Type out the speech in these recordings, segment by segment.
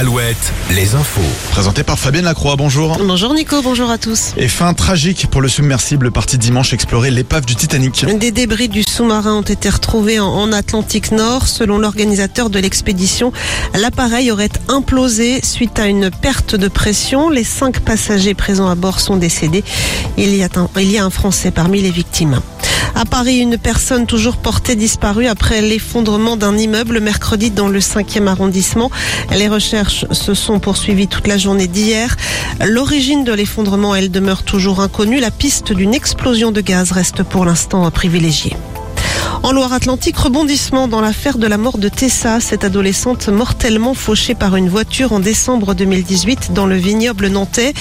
Alouette, les infos. Présenté par Fabienne Lacroix, bonjour. Bonjour Nico, bonjour à tous. Et fin tragique pour le submersible parti dimanche explorer l'épave du Titanic. Des débris du sous-marin ont été retrouvés en, en Atlantique Nord. Selon l'organisateur de l'expédition, l'appareil aurait implosé suite à une perte de pression. Les cinq passagers présents à bord sont décédés. Il y a un, il y a un Français parmi les victimes. À Paris, une personne toujours portée disparue après l'effondrement d'un immeuble mercredi dans le 5e arrondissement. Les recherches se sont poursuivies toute la journée d'hier. L'origine de l'effondrement, elle demeure toujours inconnue. La piste d'une explosion de gaz reste pour l'instant privilégiée. En Loire-Atlantique, rebondissement dans l'affaire de la mort de Tessa, cette adolescente mortellement fauchée par une voiture en décembre 2018 dans le vignoble nantais.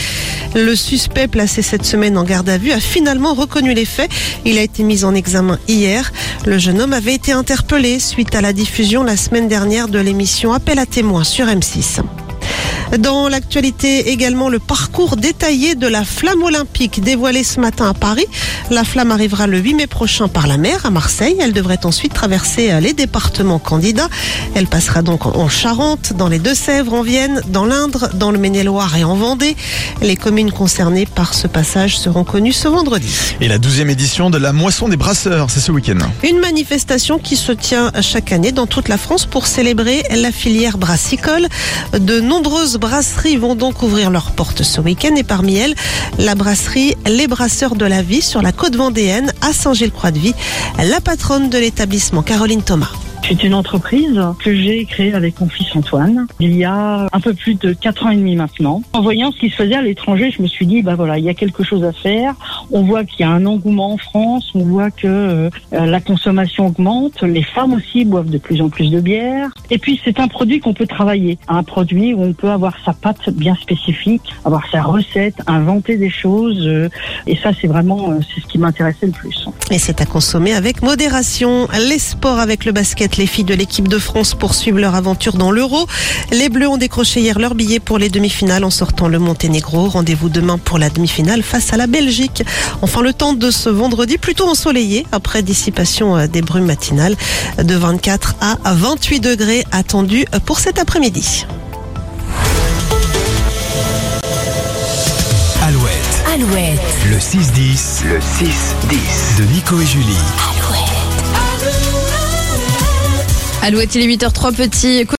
Le suspect placé cette semaine en garde à vue a finalement reconnu les faits. Il a été mis en examen hier. Le jeune homme avait été interpellé suite à la diffusion la semaine dernière de l'émission Appel à témoins sur M6. Dans l'actualité également, le parcours détaillé de la flamme olympique dévoilé ce matin à Paris. La flamme arrivera le 8 mai prochain par la mer à Marseille. Elle devrait ensuite traverser les départements candidats. Elle passera donc en Charente, dans les Deux-Sèvres, en Vienne, dans l'Indre, dans le Maine-et-Loire et en Vendée. Les communes concernées par ce passage seront connues ce vendredi. Et la douzième édition de la moisson des brasseurs, c'est ce week-end. Une manifestation qui se tient chaque année dans toute la France pour célébrer la filière brassicole. De nombreuses brasseries vont donc ouvrir leurs portes ce week-end et parmi elles, la brasserie Les Brasseurs de la Vie sur la côte vendéenne à Saint-Gilles-Croix-de-Vie, la patronne de l'établissement Caroline Thomas. C'est une entreprise que j'ai créée avec mon fils Antoine il y a un peu plus de quatre ans et demi maintenant. En voyant ce qui se faisait à l'étranger, je me suis dit bah voilà, il y a quelque chose à faire. On voit qu'il y a un engouement en France, on voit que euh, la consommation augmente, les femmes aussi boivent de plus en plus de bière. Et puis c'est un produit qu'on peut travailler, un produit où on peut avoir sa pâte bien spécifique, avoir sa recette, inventer des choses. euh, et ça c'est vraiment euh, c'est ce qui m'intéressait le plus. Et c'est à consommer avec modération. Les sports avec le basket, les filles de l'équipe de France poursuivent leur aventure dans l'Euro. Les Bleus ont décroché hier leur billet pour les demi-finales en sortant le Monténégro. Rendez-vous demain pour la demi-finale face à la Belgique. Enfin, le temps de ce vendredi plutôt ensoleillé après dissipation euh, des brumes matinales de 24 à 28 degrés attendus pour cet après-midi. Alouette, Alouette, le 6-10, le 6-10 de Nico et Julie. Alouette, il est 8h03 petit.